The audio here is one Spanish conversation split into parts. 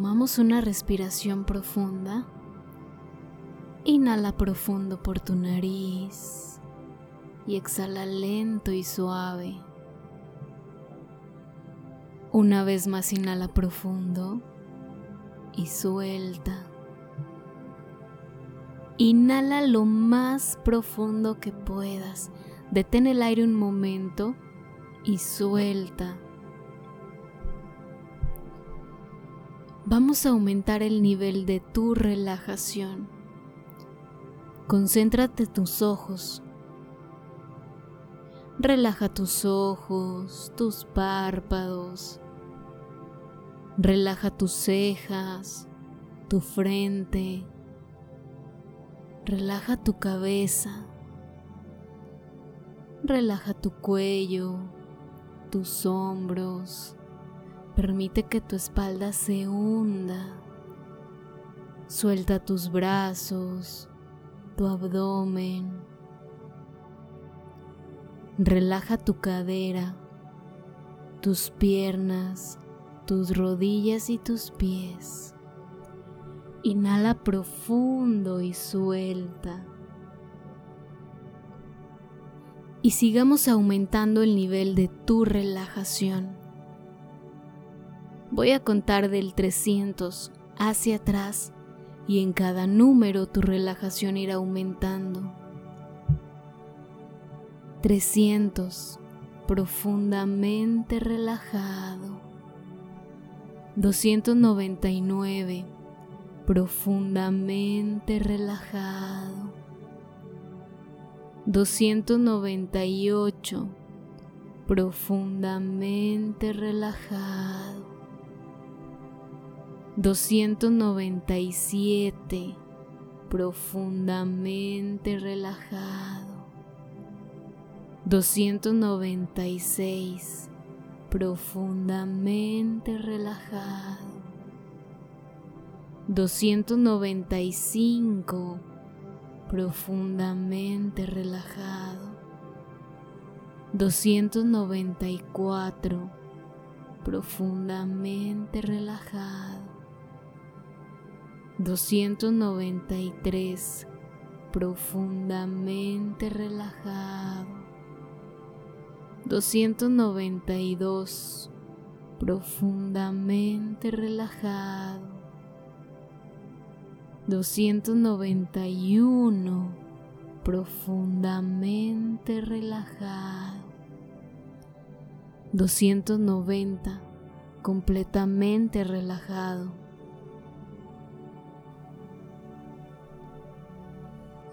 Tomamos una respiración profunda. Inhala profundo por tu nariz y exhala lento y suave. Una vez más inhala profundo y suelta. Inhala lo más profundo que puedas. Detén el aire un momento y suelta. Vamos a aumentar el nivel de tu relajación. Concéntrate tus ojos. Relaja tus ojos, tus párpados. Relaja tus cejas, tu frente. Relaja tu cabeza. Relaja tu cuello, tus hombros. Permite que tu espalda se hunda. Suelta tus brazos, tu abdomen. Relaja tu cadera, tus piernas, tus rodillas y tus pies. Inhala profundo y suelta. Y sigamos aumentando el nivel de tu relajación. Voy a contar del 300 hacia atrás y en cada número tu relajación irá aumentando. 300 profundamente relajado. 299 profundamente relajado. 298 profundamente relajado. 297 profundamente relajado. 296 profundamente relajado. 295 profundamente relajado. 294 profundamente relajado 293 profundamente relajado. 292 profundamente relajado. 291 profundamente relajado. 290 completamente relajado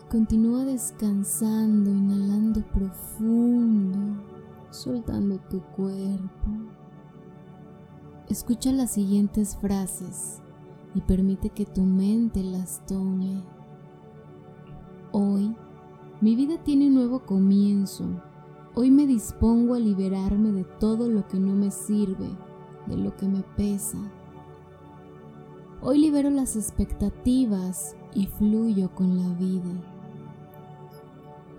Continúa descansando, inhalando profundo, soltando tu cuerpo. Escucha las siguientes frases y permite que tu mente las tome. Hoy, mi vida tiene un nuevo comienzo. Hoy me dispongo a liberarme de todo lo que no me sirve, de lo que me pesa. Hoy libero las expectativas y fluyo con la vida.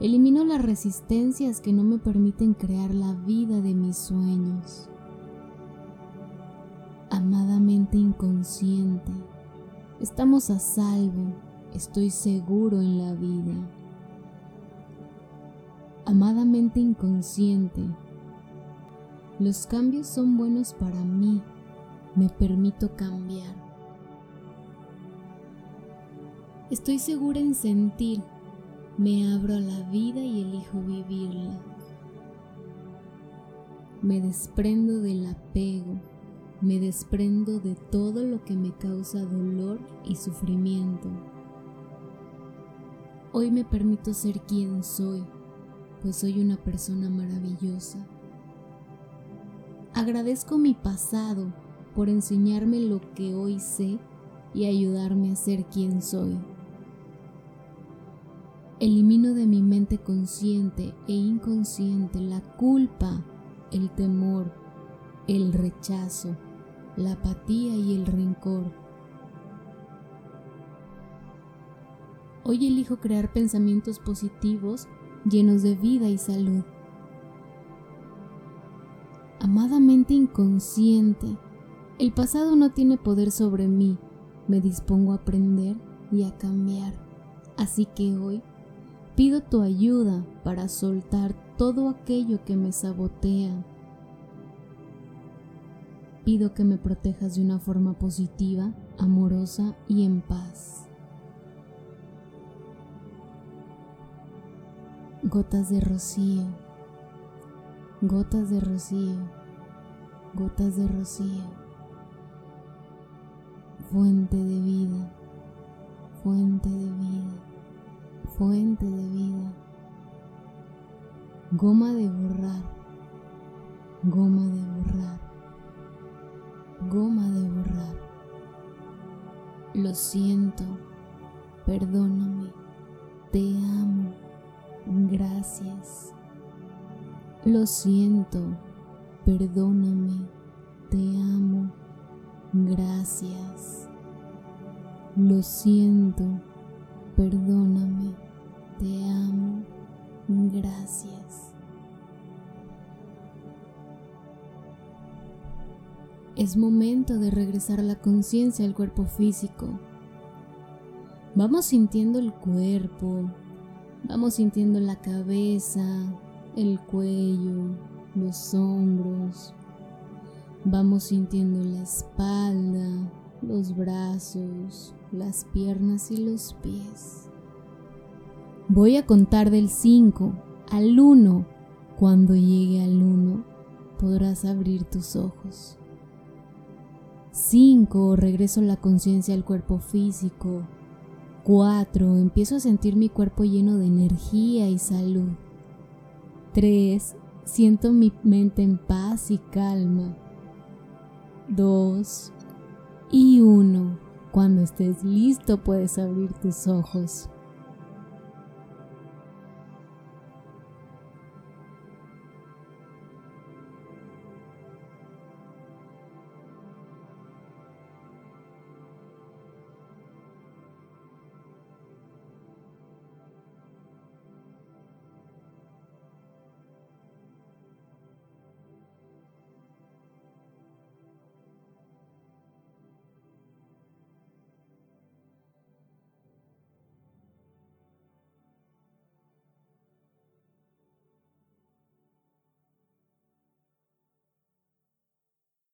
Elimino las resistencias que no me permiten crear la vida de mis sueños. Amadamente inconsciente, estamos a salvo, estoy seguro en la vida. Amadamente inconsciente, los cambios son buenos para mí, me permito cambiar. Estoy segura en sentir me abro a la vida y elijo vivirla. Me desprendo del apego, me desprendo de todo lo que me causa dolor y sufrimiento. Hoy me permito ser quien soy, pues soy una persona maravillosa. Agradezco mi pasado por enseñarme lo que hoy sé y ayudarme a ser quien soy. Elimino de mi mente consciente e inconsciente la culpa, el temor, el rechazo, la apatía y el rencor. Hoy elijo crear pensamientos positivos llenos de vida y salud. Amadamente inconsciente, El pasado no tiene poder sobre mí. Me dispongo a aprender y a cambiar. Así que hoy pido tu ayuda para soltar todo aquello que me sabotea. Pido que me protejas de una forma positiva, amorosa y en paz. Gotas de rocío, gotas de rocío, gotas de rocío fuente de vida, fuente de vida, fuente de vida. Goma de borrar, goma de borrar, goma de borrar. Lo siento, perdóname, te amo, gracias. Lo siento, perdóname, te amo, gracias. Lo siento, perdóname, te amo, gracias. Es momento de regresar la conciencia al cuerpo físico. Vamos sintiendo el cuerpo, vamos sintiendo la cabeza, el cuello, los hombros, vamos sintiendo la espalda, los brazos, las piernas y los pies. Voy a contar del 5 al 1. Cuando llegue al 1, podrás abrir tus ojos. 5. Regreso la conciencia al cuerpo físico. 4. Empiezo a sentir mi cuerpo lleno de energía y salud. 3. Siento mi mente en paz y calma. 2. Y 1. Cuando estés listo puedes abrir tus ojos.